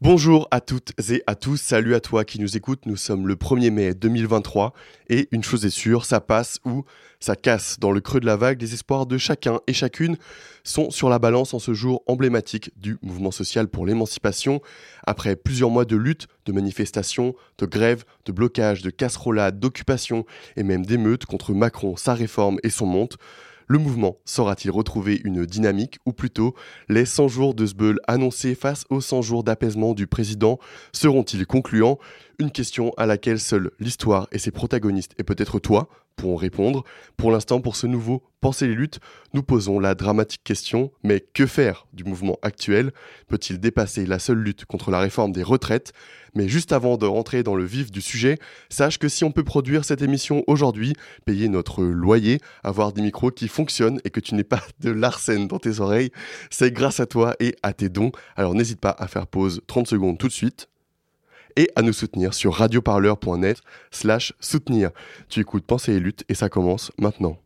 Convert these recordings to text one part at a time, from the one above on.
Bonjour à toutes et à tous, salut à toi qui nous écoute, nous sommes le 1er mai 2023 et une chose est sûre, ça passe ou ça casse. Dans le creux de la vague, les espoirs de chacun et chacune sont sur la balance en ce jour emblématique du mouvement social pour l'émancipation. Après plusieurs mois de lutte, de manifestations, de grèves, de blocages, de casserolades, d'occupations et même d'émeutes contre Macron, sa réforme et son monte, le mouvement saura-t-il retrouver une dynamique ou plutôt les 100 jours de Sbeul annoncés face aux 100 jours d'apaisement du président seront-ils concluants? Une question à laquelle seule l'histoire et ses protagonistes et peut-être toi pourront répondre. Pour l'instant, pour ce nouveau Penser les luttes, nous posons la dramatique question, mais que faire du mouvement actuel? Peut-il dépasser la seule lutte contre la réforme des retraites? Mais juste avant de rentrer dans le vif du sujet, sache que si on peut produire cette émission aujourd'hui, payer notre loyer, avoir des micros qui fonctionnent et que tu n'es pas de l'arsène dans tes oreilles, c'est grâce à toi et à tes dons. Alors n'hésite pas à faire pause 30 secondes tout de suite et à nous soutenir sur radioparleur.net slash soutenir. Tu écoutes Penser et Lutte et ça commence maintenant.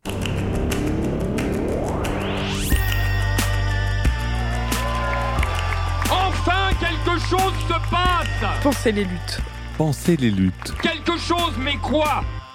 Enfin, quelque chose se passe Pensez les luttes. Pensez les luttes. Quelque chose, mais quoi?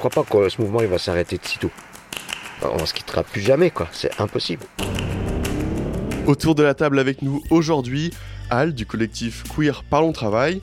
crois pas que ce mouvement il va s'arrêter de sitôt. On se quittera plus jamais. C'est impossible. Autour de la table avec nous aujourd'hui, Al du collectif Queer Parlons Travail,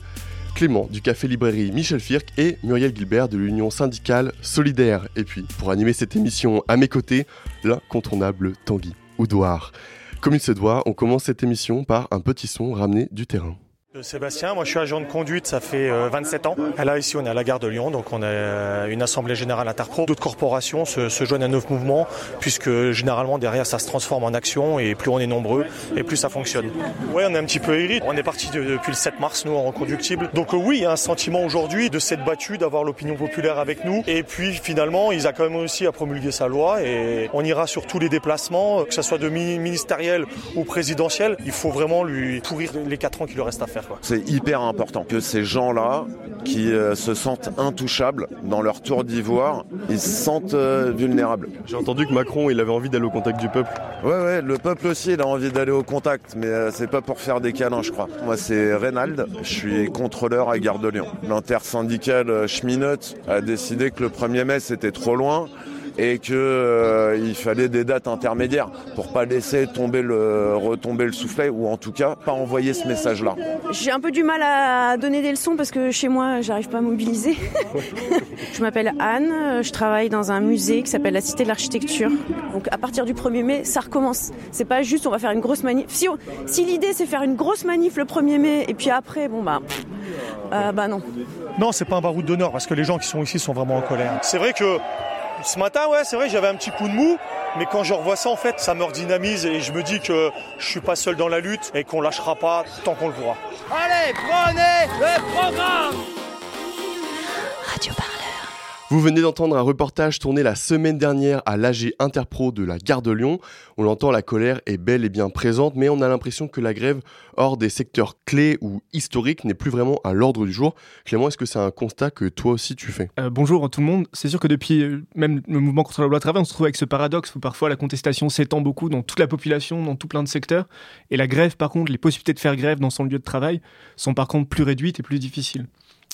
Clément du Café Librairie Michel Firck et Muriel Gilbert de l'Union syndicale Solidaire. Et puis, pour animer cette émission à mes côtés, l'incontournable Tanguy Oudoir. Comme il se doit, on commence cette émission par un petit son ramené du terrain. Sébastien, moi je suis agent de conduite, ça fait euh, 27 ans. Et là ici on est à la gare de Lyon, donc on a euh, une assemblée générale interpro. D'autres corporations se, joignent à notre mouvement, puisque généralement derrière ça se transforme en action et plus on est nombreux et plus ça fonctionne. Ouais, on est un petit peu aigri. On est parti de- depuis le 7 mars nous en reconductible. Donc euh, oui, il y a un sentiment aujourd'hui de s'être battu, d'avoir l'opinion populaire avec nous. Et puis finalement, ils a quand même aussi à promulguer sa loi et on ira sur tous les déplacements, que ce soit de mi- ministériel ou présidentiel. Il faut vraiment lui pourrir les 4 ans qu'il lui reste à faire. Quoi. C'est hyper important que ces gens-là, qui euh, se sentent intouchables dans leur tour d'ivoire, ils se sentent euh, vulnérables. J'ai entendu que Macron, il avait envie d'aller au contact du peuple. Ouais, ouais, le peuple aussi, il a envie d'aller au contact, mais euh, c'est pas pour faire des câlins, je crois. Moi, c'est Reynald, je suis contrôleur à Gare de Lyon. L'intersyndicale euh, Schminot a décidé que le 1er mai, c'était trop loin et que euh, il fallait des dates intermédiaires pour pas laisser tomber le retomber le soufflet ou en tout cas pas envoyer ce message là. J'ai un peu du mal à donner des leçons parce que chez moi, j'arrive pas à mobiliser. je m'appelle Anne, je travaille dans un musée qui s'appelle la Cité de l'Architecture. Donc à partir du 1er mai, ça recommence. C'est pas juste on va faire une grosse manif. Si l'idée c'est faire une grosse manif le 1er mai et puis après, bon bah, euh, bah non. Non, c'est pas un baroud d'honneur parce que les gens qui sont ici sont vraiment en colère. C'est vrai que ce matin, ouais, c'est vrai, j'avais un petit coup de mou, mais quand je revois ça, en fait, ça me redynamise et je me dis que je suis pas seul dans la lutte et qu'on lâchera pas tant qu'on le pourra. Allez, prenez le programme Radio Parleur. Vous venez d'entendre un reportage tourné la semaine dernière à l'AG Interpro de la gare de Lyon. On l'entend, la colère est bel et bien présente, mais on a l'impression que la grève hors des secteurs clés ou historiques n'est plus vraiment à l'ordre du jour. Clément, est-ce que c'est un constat que toi aussi tu fais? Euh, bonjour tout le monde. C'est sûr que depuis euh, même le mouvement contre la loi travail, on se trouve avec ce paradoxe où parfois la contestation s'étend beaucoup dans toute la population, dans tout plein de secteurs. Et la grève, par contre, les possibilités de faire grève dans son lieu de travail sont par contre plus réduites et plus difficiles.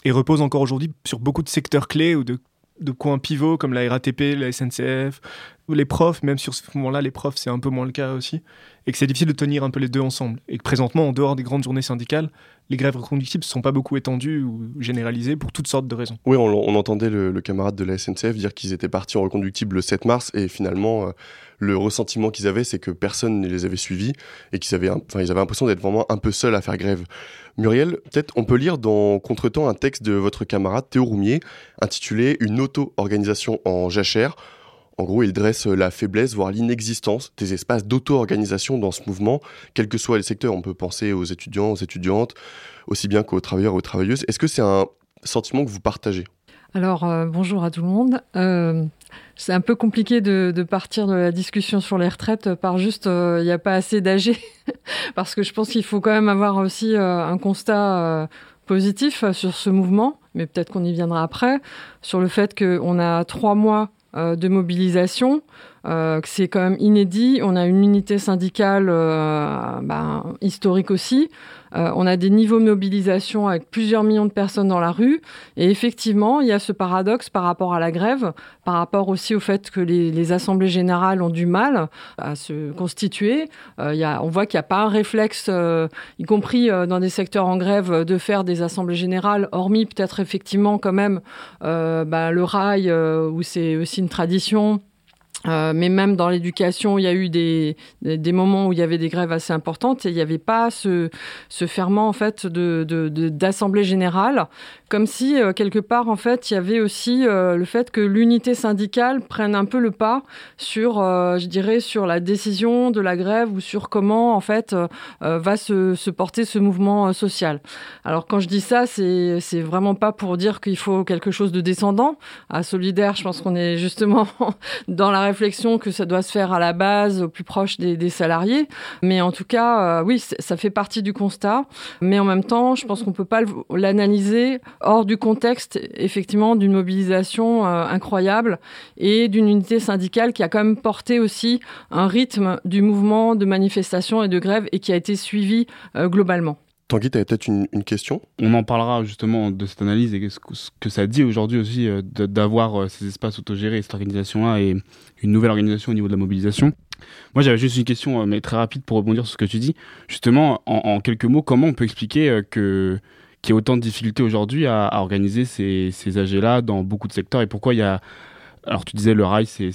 Et reposent encore aujourd'hui sur beaucoup de secteurs clés ou de, de coins pivots comme la RATP, la SNCF, ou les profs, même sur ce moment-là, les profs, c'est un peu moins le cas aussi. Et que c'est difficile de tenir un peu les deux ensemble. Et que présentement, en dehors des grandes journées syndicales, les grèves reconductibles ne sont pas beaucoup étendues ou généralisées pour toutes sortes de raisons. Oui, on, entendait le, camarade de la SNCF dire qu'ils étaient partis en reconductible le 7 mars et finalement, euh, le ressentiment qu'ils avaient, c'est que personne ne les avait suivis et qu'ils avaient, avaient l'impression d'être vraiment un peu seuls à faire grève. Muriel, peut-être on peut lire dans Contretemps un texte de votre camarade Théo Roumier intitulé Une auto-organisation en jachère. En gros, il dresse la faiblesse, voire l'inexistence des espaces d'auto-organisation dans ce mouvement, quels que soient les secteurs. On peut penser aux étudiants, aux étudiantes, aussi bien qu'aux travailleurs, aux travailleuses. Est-ce que c'est un sentiment que vous partagez? Alors, euh, bonjour à tout le monde. Euh, c'est un peu compliqué de, partir de la discussion sur les retraites par juste euh, il n'y a pas assez d'âgés, parce que je pense qu'il faut quand même avoir aussi un constat positif sur ce mouvement, mais peut-être qu'on y viendra après, sur le fait qu'on a trois mois de mobilisation, que c'est quand même inédit. On a une unité syndicale ben, historique aussi. Euh, on a des niveaux de mobilisation avec plusieurs millions de personnes dans la rue. Et effectivement, il y a ce paradoxe par rapport à la grève, par rapport aussi au fait que les, assemblées générales ont du mal à se constituer. Euh, on voit qu'il n'y a pas un réflexe, euh, y compris dans des secteurs en grève, de faire des assemblées générales, hormis peut-être effectivement quand même bah, le rail, où c'est aussi une tradition. Euh, mais même dans l'éducation, il y a eu des, moments où il y avait des grèves assez importantes et il n'y avait pas ce, ce ferment en fait de, d'assemblée générale, comme si euh, quelque part en fait il y avait aussi euh, le fait que l'unité syndicale prenne un peu le pas sur, je dirais, sur la décision de la grève ou sur comment en fait va se, porter ce mouvement social. Alors quand je dis ça, c'est c'est vraiment pas pour dire qu'il faut quelque chose de descendant. À Solidaire, je pense qu'on est justement dans la réflexion que ça doit se faire à la base, au plus proche des, salariés. Mais en tout cas, euh, oui, ça fait partie du constat. Mais en même temps, je pense qu'on peut pas l'analyser hors du contexte, effectivement, d'une mobilisation euh, incroyable et d'une unité syndicale qui a quand même porté aussi un rythme du mouvement de manifestation et de grève et qui a été suivi euh, globalement. Tanguy, tu avais peut-être une, question? On en parlera justement de cette analyse et ce que, ça dit aujourd'hui aussi euh, d'avoir euh, ces espaces autogérés, cette organisation-là et une nouvelle organisation au niveau de la mobilisation. Moi, j'avais juste une question, euh, mais très rapide pour rebondir sur ce que tu dis. Justement, en, quelques mots, comment on peut expliquer que qu'il y autant de difficultés aujourd'hui à, organiser ces, ces AG-là dans beaucoup de secteurs et pourquoi il y a... Alors, tu disais le rail, c'est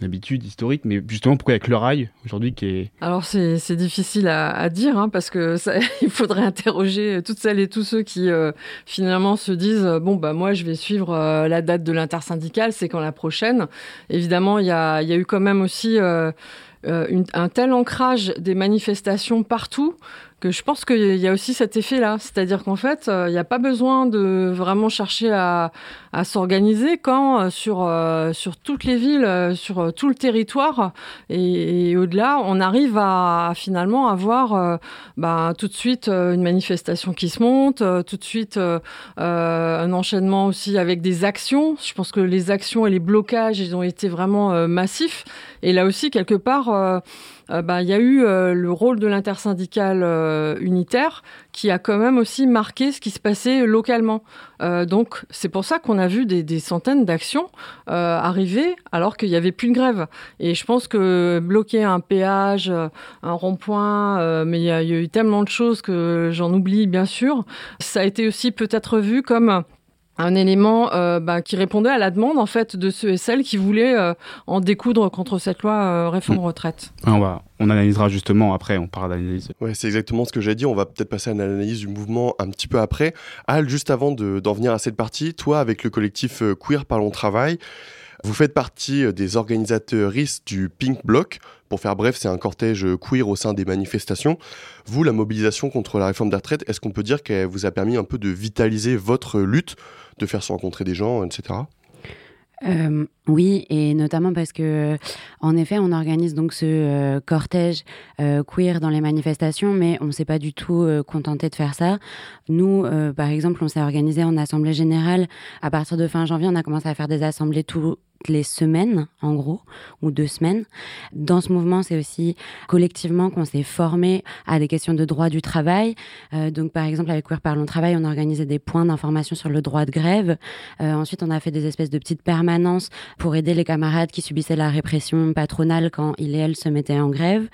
une habitude historique, mais justement, pourquoi avec le rail aujourd'hui qui est... Alors c'est difficile à, dire, hein, parce que il faudrait interroger toutes celles et tous ceux qui euh, finalement se disent, euh, bon, bah moi je vais suivre euh, la date de l'intersyndicale, c'est quand la prochaine. Évidemment, il y a, y a, eu quand même aussi... un tel ancrage des manifestations partout que je pense qu'il y a aussi cet effet-là. C'est-à-dire qu'en fait, euh, il n'y a pas besoin de vraiment chercher à, s'organiser quand euh, sur, euh, sur toutes les villes, sur tout le territoire et, au-delà, on arrive à, finalement avoir bah, tout de suite une manifestation qui se monte, tout de suite un enchaînement aussi avec des actions. Je pense que les actions et les blocages, ils ont été vraiment massifs. Et là aussi, quelque part, euh, bah, il y a eu euh, le rôle de l'intersyndicale euh, unitaire qui a quand même aussi marqué ce qui se passait localement. donc c'est pour ça qu'on a vu des, centaines d'actions arriver alors qu'il n'y avait plus de grève. Et je pense que bloquer un péage, un rond-point, mais il y, a eu tellement de choses que j'en oublie bien sûr, ça a été aussi peut-être vu comme un élément euh, bah, qui répondait à la demande en fait de ceux et celles qui voulaient euh, en découdre contre cette loi euh, réforme retraite. on, va, on analysera justement après, on parlera d'analyse. Ouais, c'est exactement ce que j'ai dit. On va peut-être passer à une analyse du mouvement un petit peu après. Al, juste avant d'en venir à cette partie, toi avec le collectif Queer Parlons Travail, vous faites partie des organisateurs du Pink Bloc. Pour faire bref, c'est un cortège queer au sein des manifestations. Vous, la mobilisation contre la réforme des retraites, est-ce qu'on peut dire qu'elle vous a permis un peu de vitaliser votre lutte de faire se rencontrer des gens, etc. Euh, oui, et notamment parce que, en effet, on organise donc ce euh, cortège euh, queer dans les manifestations, mais on ne s'est pas du tout contenté de faire ça. Nous, par exemple, on s'est organisé en assemblée générale. À partir de fin janvier, on a commencé à faire des assemblées tout, les semaines, en gros, ou deux semaines. Dans ce mouvement, c'est aussi collectivement qu'on s'est formé à des questions de droit du travail. Euh, donc, par exemple, avec Queer Parlons Travail, on a organisé des points d'information sur le droit de grève. Euh, ensuite, on a fait des espèces de petites permanences pour aider les camarades qui subissaient la répression patronale quand ils et elles se mettaient en grève.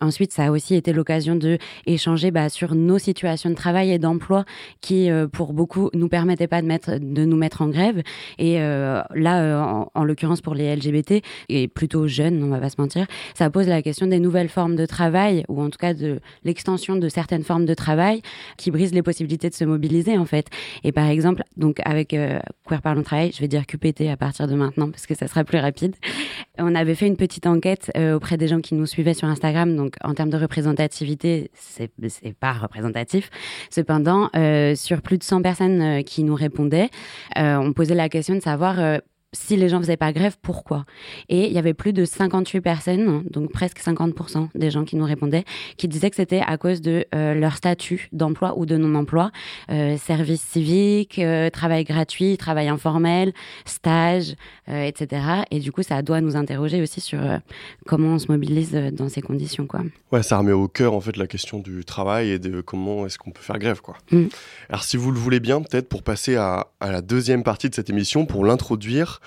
Ensuite, ça a aussi été l'occasion de échanger bah, sur nos situations de travail et d'emploi qui, euh, pour beaucoup, nous permettaient pas de, mettre, de nous mettre en grève. Et là, en, en l'occurrence pour les LGBT, et plutôt jeunes, on va pas se mentir, ça pose la question des nouvelles formes de travail, ou en tout cas de l'extension de certaines formes de travail qui brisent les possibilités de se mobiliser en fait. Et par exemple, donc avec euh, Queer Parlons Travail, je vais dire QPT à partir de maintenant parce que ça sera plus rapide. On avait fait une petite enquête euh, auprès des gens qui nous suivaient sur Instagram, donc en termes de représentativité, c'est pas représentatif. Cependant, euh, sur plus de 100 personnes euh, qui nous répondaient, on posait la question de savoir si les gens faisaient pas grève, pourquoi? Et il y avait plus de 58 personnes, donc presque 50% des gens qui nous répondaient, qui disaient que c'était à cause de euh, leur statut d'emploi ou de non-emploi, euh, service civique, euh, travail gratuit, travail informel, stage, euh, etc. Et du coup, ça doit nous interroger aussi sur comment on se mobilise dans ces conditions, quoi. Ouais, ça remet au cœur en fait la question du travail et de comment est-ce qu'on peut faire grève, quoi. Mm. Alors, si vous le voulez bien, peut-être pour passer à, à la deuxième partie de cette émission, pour l'introduire,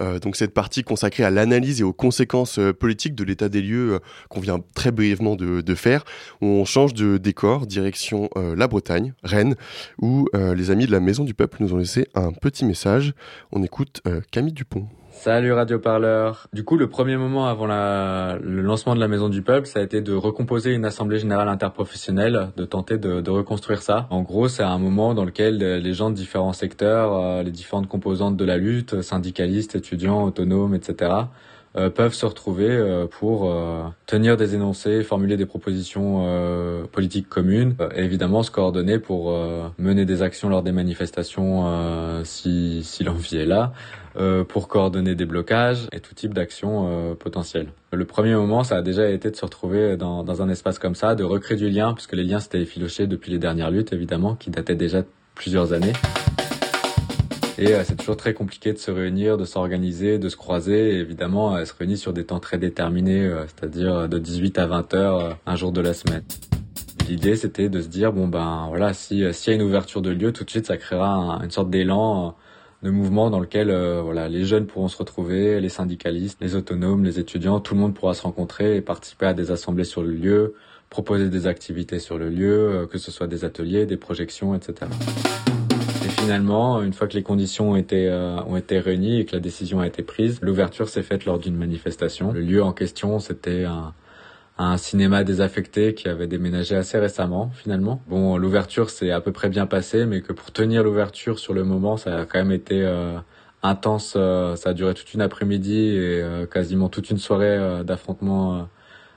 euh, donc cette partie consacrée à l'analyse et aux conséquences euh, politiques de l'état des lieux euh, qu'on vient très brièvement de, faire, on change de décor, direction la Bretagne, Rennes, où les amis de la Maison du Peuple nous ont laissé un petit message. On écoute Camille Dupont. Salut Radio Parleur. Du coup, le premier moment avant la, le lancement de la Maison du Peuple, ça a été de recomposer une assemblée générale interprofessionnelle, de tenter de, de reconstruire ça. En gros, c'est un moment dans lequel les gens de différents secteurs, euh, les différentes composantes de la lutte, syndicalistes, étudiants, autonomes, etc., euh, peuvent se retrouver euh, pour euh, tenir des énoncés, formuler des propositions euh, politiques communes euh, et évidemment se coordonner pour euh, mener des actions lors des manifestations euh, si, si l'envie est là, euh, pour coordonner des blocages et tout type d'actions euh, potentielles. Le premier moment, ça a déjà été de se retrouver dans, un espace comme ça, de recréer du lien, puisque les liens s'étaient effilochés depuis les dernières luttes, évidemment, qui dataient déjà de plusieurs années. Et euh, c'est toujours très compliqué de se réunir, de s'organiser, de se croiser. Évidemment, elle se réunit sur des temps très déterminés, euh, c'est-à-dire de 18 à 20 heures euh, un jour de la semaine. L'idée, c'était de se dire bon ben voilà, si euh, s'il y a une ouverture de lieu, tout de suite, ça créera un- une sorte d'élan. De mouvement dans lequel euh, voilà les jeunes pourront se retrouver, les syndicalistes, les autonomes, les étudiants, tout le monde pourra se rencontrer et participer à des assemblées sur le lieu, proposer des activités sur le lieu, euh, que ce soit des ateliers, des projections, etc. Et finalement, une fois que les conditions ont été, euh, ont été réunies et que la décision a été prise, l'ouverture s'est faite lors d'une manifestation. Le lieu en question, c'était un, un cinéma désaffecté qui avait déménagé assez récemment, finalement. Bon, l'ouverture s'est à peu près bien passée, mais que pour tenir l'ouverture sur le moment, ça a quand même été euh, intense. euh, ça a duré toute une après-midi et euh, quasiment toute une soirée euh, d'affrontement euh,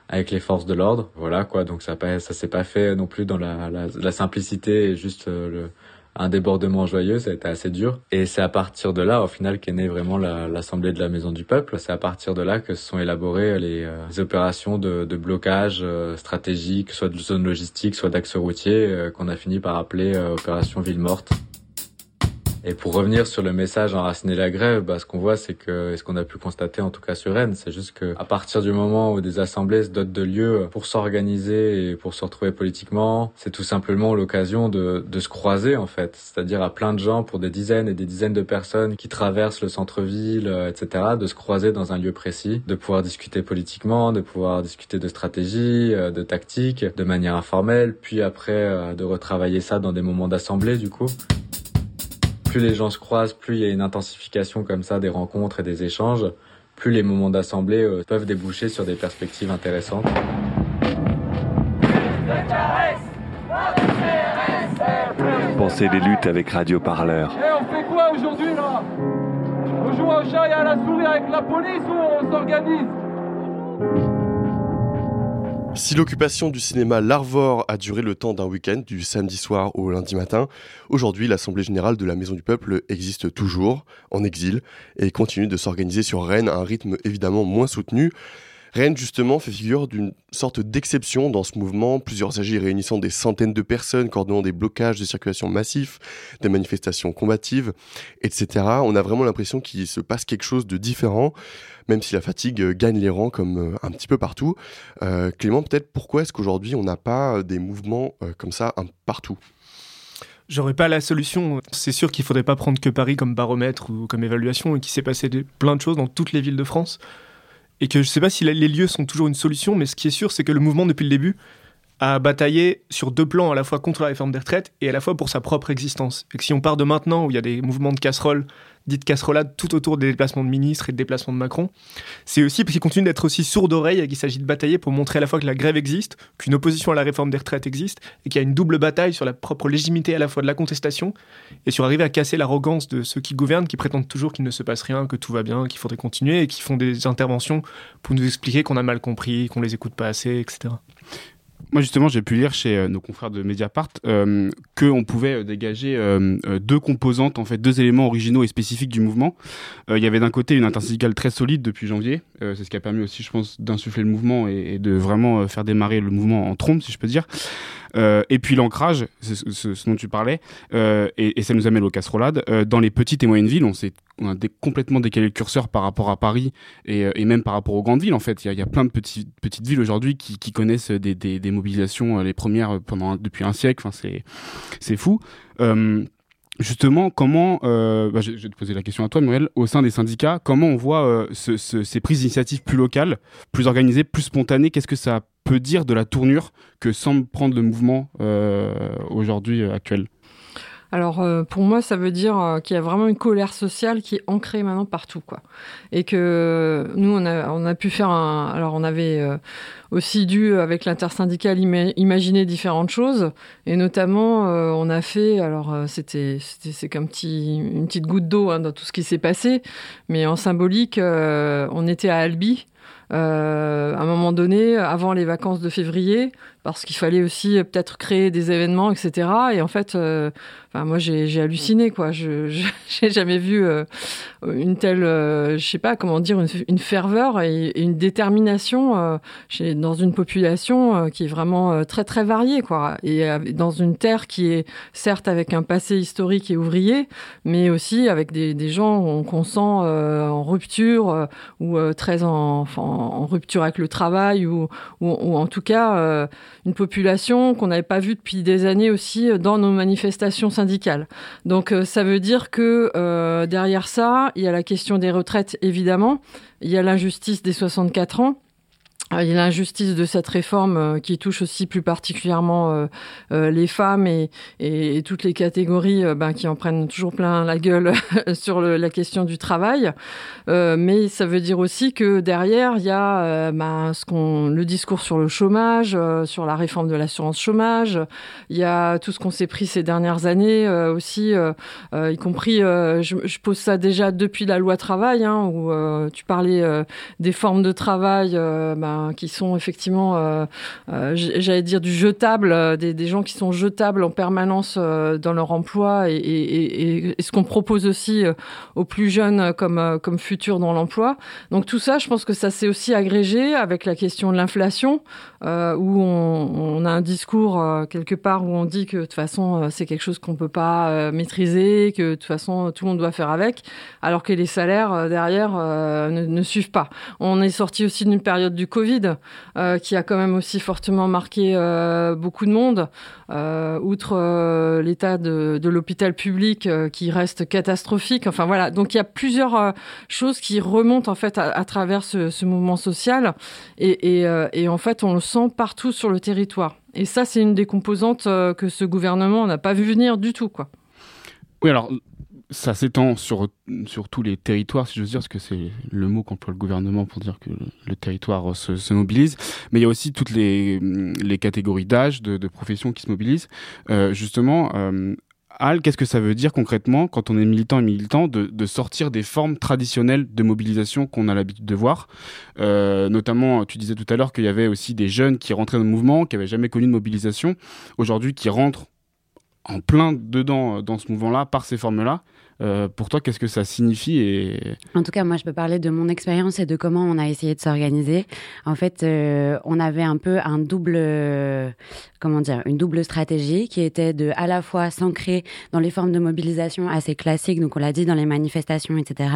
avec les forces de l'ordre. Voilà quoi. Donc ça, ça s'est pas fait non plus dans la, la, la simplicité et juste le un débordement joyeux, ça a été assez dur. Et c'est à partir de là, au final, qu'est née vraiment la- l'Assemblée de la Maison du Peuple. C'est à partir de là que se sont élaborées les, euh, opérations de, blocage euh, stratégique, soit de zone logistique, soit d'axe routier, euh, qu'on a fini par appeler opération Ville Morte. Et pour revenir sur le message enraciné la grève, bah, ce qu'on voit, c'est que, et ce qu'on a pu constater en tout cas sur Rennes, c'est juste que à partir du moment où des assemblées se dotent de lieux pour s'organiser et pour se retrouver politiquement, c'est tout simplement l'occasion de, de se croiser en fait, c'est-à-dire à plein de gens, pour des dizaines et des dizaines de personnes qui traversent le centre-ville, euh, etc., de se croiser dans un lieu précis, de pouvoir discuter politiquement, de pouvoir discuter de stratégie, euh, de tactique, de manière informelle, puis après euh, de retravailler ça dans des moments d'assemblée du coup plus les gens se croisent, plus il y a une intensification comme ça des rencontres et des échanges, plus les moments d'assemblée euh, peuvent déboucher sur des perspectives intéressantes. Pensez les luttes avec Radio Parleur. Et on fait quoi aujourd'hui là? On joue au chat et à la souris avec la police ou on s'organise? Si l'occupation du cinéma L'Arvor a duré le temps d'un week-end, du samedi soir au lundi matin, aujourd'hui l'Assemblée Générale de la Maison du Peuple existe toujours, en exil, et continue de s'organiser sur Rennes à un rythme évidemment moins soutenu. Rennes, justement, fait figure d'une sorte d'exception dans ce mouvement, plusieurs AG réunissant des centaines de personnes, coordonnant des blocages de circulation massifs, des manifestations combatives, etc. On a vraiment l'impression qu'il se passe quelque chose de différent, même si la fatigue euh, gagne les rangs comme euh, un petit peu partout. Euh, Clément, peut-être pourquoi est-ce qu'aujourd'hui on n'a pas des mouvements comme ça partout? J'aurais pas la solution. C'est sûr qu'il faudrait pas prendre que Paris comme baromètre ou comme évaluation et qu'il s'est passé plein de choses dans toutes les villes de France. Et que je sais pas si les lieux sont toujours une solution, mais ce qui est sûr, c'est que le mouvement depuis le début à batailler sur deux plans, à la fois contre la réforme des retraites et à la fois pour sa propre existence. Et que si on part de maintenant, où il y a des mouvements de casserole, dites casserolades tout autour des déplacements de ministres et des déplacements de Macron, c'est aussi parce qu'il continue d'être aussi sourd d'oreille et qu'il s'agit de batailler pour montrer à la fois que la grève existe, qu'une opposition à la réforme des retraites existe, et qu'il y a une double bataille sur la propre légitimité à la fois de la contestation et sur arriver à casser l'arrogance de ceux qui gouvernent, qui prétendent toujours qu'il ne se passe rien, que tout va bien, qu'il faudrait continuer, et qui font des interventions pour nous expliquer qu'on a mal compris, qu'on les écoute pas assez, etc. Moi, justement, j'ai pu lire chez euh, nos confrères de Mediapart euh, qu'on pouvait euh, dégager euh, deux composantes, en fait, deux éléments originaux et spécifiques du mouvement. Il y avait d'un côté une intersyndicale très solide depuis janvier. C'est ce qui a permis aussi, je pense, d'insuffler le mouvement et, et de vraiment faire démarrer le mouvement en trompe, si je peux dire. Euh, et puis l'ancrage, ce, ce, dont tu parlais, euh, et, ça nous amène aux casserolades. Euh, dans les petites et moyennes villes, on, s'est, a complètement décalé le curseur par rapport à Paris et, même par rapport aux grandes villes. En fait, il y a, plein de petits, petites villes aujourd'hui qui, connaissent des, mobilisations, les premières pendant depuis un siècle. Enfin, c'est, c'est fou. Justement, comment, euh, bah, je, vais te poser la question à toi, Muriel, au sein des syndicats, comment on voit euh, ce, ce, ces prises d'initiative plus locales, plus organisées, plus spontanées? Qu'est-ce que ça peut dire de la tournure que semble prendre le mouvement euh, aujourd'hui actuel? Alors euh, pour moi, ça veut dire euh, qu'il y a vraiment une colère sociale qui est ancrée maintenant partout, quoi. Et que nous, on a, pu faire un. Alors on avait euh, aussi dû avec l'intersyndicale ima- imaginer différentes choses, et notamment euh, on a fait. Alors euh, c'était, c'est comme petit, une petite goutte d'eau hein, dans tout ce qui s'est passé, mais en symbolique, euh, on était à Albi. Euh, à un moment donné, avant les vacances de février, parce qu'il fallait aussi euh, peut-être créer des événements, etc. Et en fait, euh, moi j'ai halluciné, quoi. Je j'ai jamais vu euh, une telle, euh, je sais pas comment dire, une, ferveur et, une détermination chez, dans une population qui est vraiment très très variée, quoi. Et dans une terre qui est certes avec un passé historique et ouvrier, mais aussi avec des, des gens qu'on sent en rupture ou très en, enfin, en rupture avec le travail ou, en tout cas euh, une population qu'on n'avait pas vue depuis des années aussi euh, dans nos manifestations syndicales. Donc euh, ça veut dire que derrière ça, il y a la question des retraites évidemment, il y a l'injustice des 64 ans. Euh, Il y a l'injustice de cette réforme euh, qui touche aussi plus particulièrement euh, euh, les femmes et, toutes les catégories ben, qui en prennent toujours plein la gueule sur la question du travail. Mais ça veut dire aussi que derrière, il y a ben, le discours sur le chômage, sur la réforme de l'assurance chômage. Il y a tout ce qu'on s'est pris ces dernières années aussi, y compris, je, pose ça déjà depuis la loi travail, hein, où tu parlais des formes de travail euh, qui sont effectivement, euh, euh, j'allais dire du jetable, des, gens qui sont jetables en permanence dans leur emploi et, ce qu'on propose aussi aux plus jeunes comme, comme futur dans l'emploi. Donc tout ça, je pense que ça s'est aussi agrégé avec la question de l'inflation, où on, a un discours quelque part où on dit que de toute façon c'est quelque chose qu'on peut pas maîtriser, que de toute façon tout le monde doit faire avec, alors que les salaires derrière ne, ne suivent pas. On est sorti aussi d'une période du Covid euh, qui a quand même aussi fortement marqué euh, beaucoup de monde, euh, outre l'état de, l'hôpital public qui reste catastrophique. Enfin voilà, donc il y a plusieurs choses qui remontent en fait à, travers ce, mouvement social et, et, en fait on le sent partout sur le territoire. Et ça, c'est une des composantes que ce gouvernement n'a pas vu venir du tout, quoi. Oui, alors ça s'étend sur, sur tous les territoires, si j'ose dire, parce que c'est le mot qu'emploie le gouvernement pour dire que le territoire se, se mobilise. Mais il y a aussi toutes les, les catégories d'âge, de, de professions qui se mobilisent. Euh, justement, euh, Al, qu'est-ce que ça veut dire concrètement quand on est militant et militant de, sortir des formes traditionnelles de mobilisation qu'on a l'habitude de voir? Euh, Notamment, tu disais tout à l'heure qu'il y avait aussi des jeunes qui rentraient dans le mouvement, qui n'avaient jamais connu de mobilisation, aujourd'hui qui rentrent en plein dedans euh, dans ce mouvement-là par ces formes-là. Euh, pour toi, qu'est-ce que ça signifie. En tout cas, moi, je peux parler de mon expérience et de comment on a essayé de s'organiser. En fait, euh, on avait un peu un double, euh, comment dire, une double stratégie qui était de à la fois s'ancrer dans les formes de mobilisation assez classiques, donc on l'a dit dans les manifestations, etc.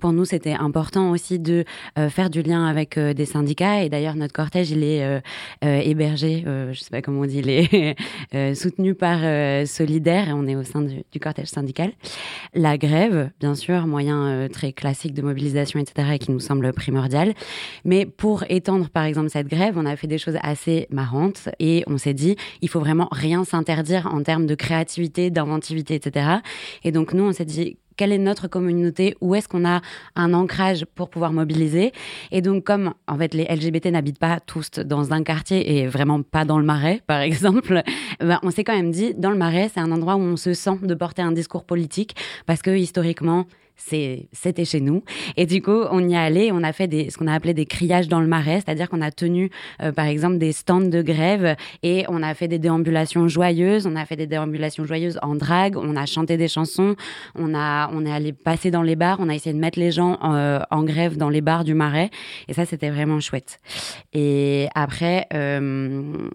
Pour nous, c'était important aussi de faire du lien avec des syndicats. Et d'ailleurs, notre cortège, il est hébergé, je sais pas comment on dit, il est soutenu par Solidaire. Et on est au sein du, cortège syndical. Grève, bien sûr, moyen euh, très classique de mobilisation, etc., et qui nous semble primordial. Mais pour étendre, par exemple, cette grève, on a fait des choses assez marrantes et on s'est dit, il faut vraiment rien s'interdire en termes de créativité, d'inventivité, etc. Et donc, nous, on s'est dit, quelle est notre communauté, où est-ce qu'on a un ancrage pour pouvoir mobiliser. Et donc, comme en fait les LGBT n'habitent pas tous dans un quartier et vraiment pas dans le Marais, par exemple, ben, on s'est quand même dit, dans le Marais, c'est un endroit où on se sent de porter un discours politique parce que historiquement, c'était chez nous. Et du coup, on y est allé, on a fait ce qu'on a appelé des criages dans le marais, c'est-à-dire qu'on a tenu, euh, par exemple, des stands de grève et on a fait des déambulations joyeuses, on a fait des déambulations joyeuses en drague, on a chanté des chansons, on, a, on est allé passer dans les bars, on a essayé de mettre les gens euh, en grève dans les bars du marais. Et ça, c'était vraiment chouette. Et après, euh,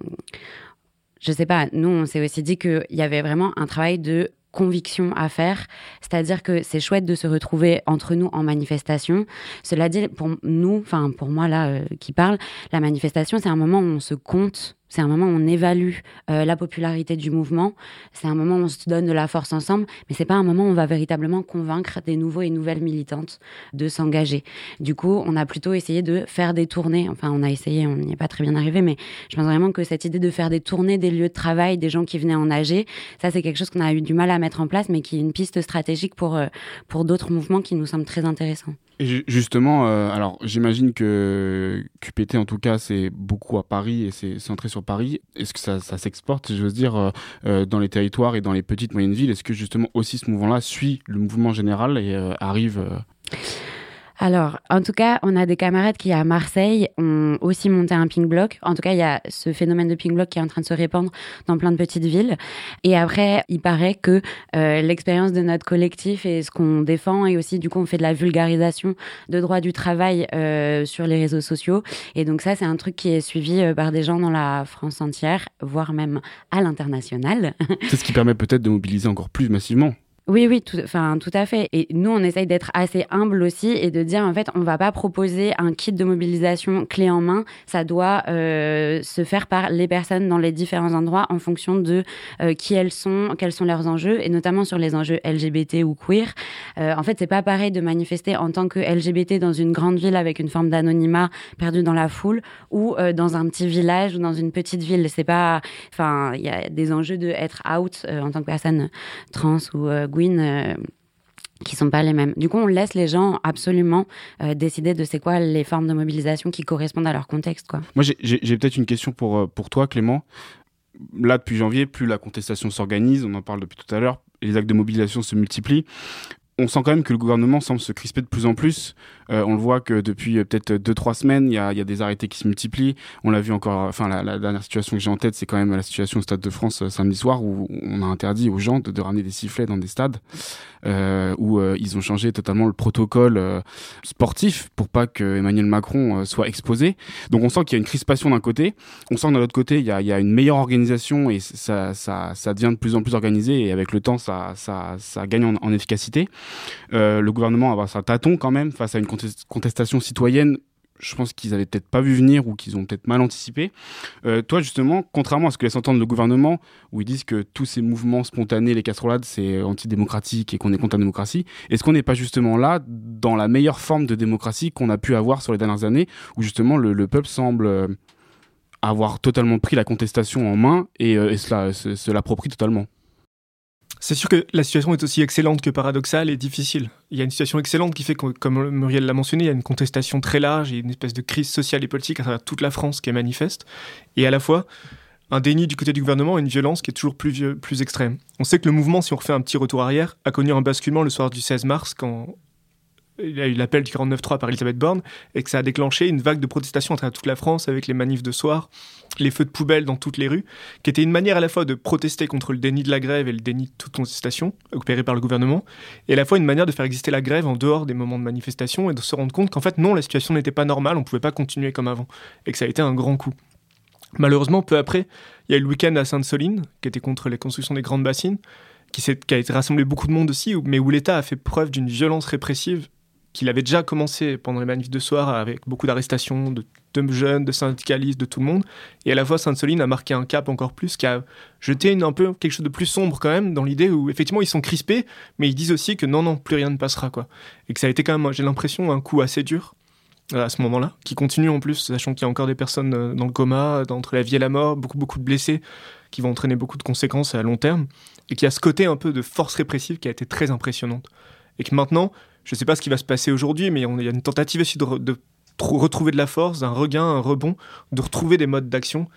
je sais pas, nous, on s'est aussi dit qu'il y avait vraiment un travail de conviction à faire. C'est-à-dire que c'est chouette de se retrouver entre nous en manifestation. Cela dit, pour nous, enfin pour moi là euh, qui parle, la manifestation c'est un moment où on se compte c'est un moment où on évalue euh, la popularité du mouvement. C'est un moment où on se donne de la force ensemble. Mais c'est pas un moment où on va véritablement convaincre des nouveaux et nouvelles militantes de s'engager. Du coup, on a plutôt essayé de faire des tournées. Enfin, on a essayé, on n'y est pas très bien arrivé, mais je pense vraiment que cette idée de faire des tournées des lieux de travail, des gens qui venaient en nager, ça c'est quelque chose qu'on a eu du mal à mettre en place, mais qui est une piste stratégique pour, euh, pour d'autres mouvements qui nous semblent très intéressants. Justement, euh, alors j'imagine que QPT en tout cas c'est beaucoup à Paris et c'est centré sur Paris. Est-ce que ça, s'exporte, je veux dire, euh, euh, dans les territoires et dans les petites moyennes villes? Est-ce que justement aussi ce mouvement-là suit le mouvement général et arrive alors, en tout cas, on a des camarades qui, à Marseille, ont aussi monté un pink block. En tout cas, il y a ce phénomène de pink block qui est en train de se répandre dans plein de petites villes. Et après, il paraît que euh, l'expérience de notre collectif et ce qu'on défend, et aussi, du coup, on fait de la vulgarisation de droits du travail euh, sur les réseaux sociaux. Et donc, ça, c'est un truc qui est suivi euh, par des gens dans la France entière, voire même à l'international. C'est ce qui permet peut-être de mobiliser encore plus massivement. Oui, oui, tout, tout à fait. Et nous, on essaye d'être assez humble aussi et de dire, en fait, on va pas proposer un kit de mobilisation clé en main. Ça doit euh, se faire par les personnes dans les différents endroits en fonction de euh, qui elles sont, quels sont leurs enjeux, et notamment sur les enjeux LGBT ou queer. Euh, en fait, c'est pas pareil de manifester en tant que LGBT dans une grande ville avec une forme d'anonymat perdu dans la foule ou dans un petit village ou dans une petite ville. C'est pas, enfin, il y a des enjeux de être out en tant que personne trans ou Gwyn euh, qui sont pas les mêmes. Du coup, on laisse les gens absolument euh, décider de c'est quoi les formes de mobilisation qui correspondent à leur contexte. Quoi. Moi, j'ai peut-être une question pour, euh, pour toi, Clément. Là, depuis janvier, plus la contestation s'organise, on en parle depuis tout à l'heure, les actes de mobilisation se multiplient on sent quand même que le gouvernement semble se crisper de plus en plus. Euh, on le voit que depuis euh, peut-être deux trois semaines, il y a, des arrêtés qui se multiplient. On l'a vu encore. Enfin, la, dernière situation que j'ai en tête, c'est quand même la situation au Stade de France euh, samedi soir où on a interdit aux gens de, ramener des sifflets dans des stades, où ils ont changé totalement le protocole sportif pour pas que Emmanuel Macron soit exposé. Donc on sent qu'il y a une crispation d'un côté. On sent que de l'autre côté, il y, a, une meilleure organisation et ça, devient de plus en plus organisé et avec le temps, ça, gagne en efficacité. Le gouvernement va sa tâton quand même face à une contestation citoyenne je pense qu'ils avaient peut-être pas vu venir ou qu'ils ont peut-être mal anticipé. Euh, toi, justement, contrairement à ce que laisse entendre le gouvernement, où ils disent que tous ces mouvements spontanés, les casserolades, c'est antidémocratique et qu'on est contre la démocratie, est-ce qu'on n'est pas justement là dans la meilleure forme de démocratie qu'on a pu avoir sur les dernières années, où justement le, peuple semble euh, avoir totalement pris la contestation en main et, et se l'approprie totalement? C'est sûr que la situation est aussi excellente que paradoxale et difficile. Il y a une situation excellente qui fait comme Muriel l'a mentionné, il y a une contestation très large et une espèce de crise sociale et politique à travers toute la France qui est manifeste, et à la fois un déni du côté du gouvernement et une violence qui est toujours plus, plus extrême. On sait que le mouvement, si on refait un petit retour arrière, a connu un basculement le soir du 16 mars quand il y a eu l'appel du 49-3 par Elisabeth Borne et que ça a déclenché une vague de protestation à travers toute la France avec les manifs de soir, les feux de poubelle dans toutes les rues, qui était une manière à la fois de protester contre le déni de la grève et le déni de toute contestation opéré par le gouvernement, et à la fois une manière de faire exister la grève en dehors des moments de manifestation et de se rendre compte qu'en fait non, la situation n'était pas normale, on ne pouvait pas continuer comme avant, et que ça a été un grand coup. Malheureusement, peu après, il y a eu le week-end à Sainte-Soline, qui était contre les constructions des grandes bassines, qui, qui a été rassemblé beaucoup de monde aussi, mais où l'État a fait preuve d'une violence répressive qu'il avait déjà commencé pendant les manifs de soir avec beaucoup d'arrestations de, de, jeunes, de syndicalistes, de tout le monde. Et à la fois, Sainte-Soline a marqué un cap encore plus, qui a jeté un peu quelque chose de plus sombre quand même, dans l'idée où effectivement ils sont crispés, mais ils disent aussi que non, non, plus rien ne passera. quoi. Et que ça a été quand même, j'ai l'impression, un coup assez dur à ce moment-là, qui continue en plus, sachant qu'il y a encore des personnes euh, dans le coma, entre la vie et la mort, beaucoup, beaucoup de blessés, qui vont entraîner beaucoup de conséquences à long terme, et qui a ce côté un peu de force répressive qui a été très impressionnante. Et que maintenant, je ne sais pas ce qui va se passer aujourd'hui, mais il y a une tentative aussi de, retrouver de la force, un regain, un rebond, de retrouver des modes d'action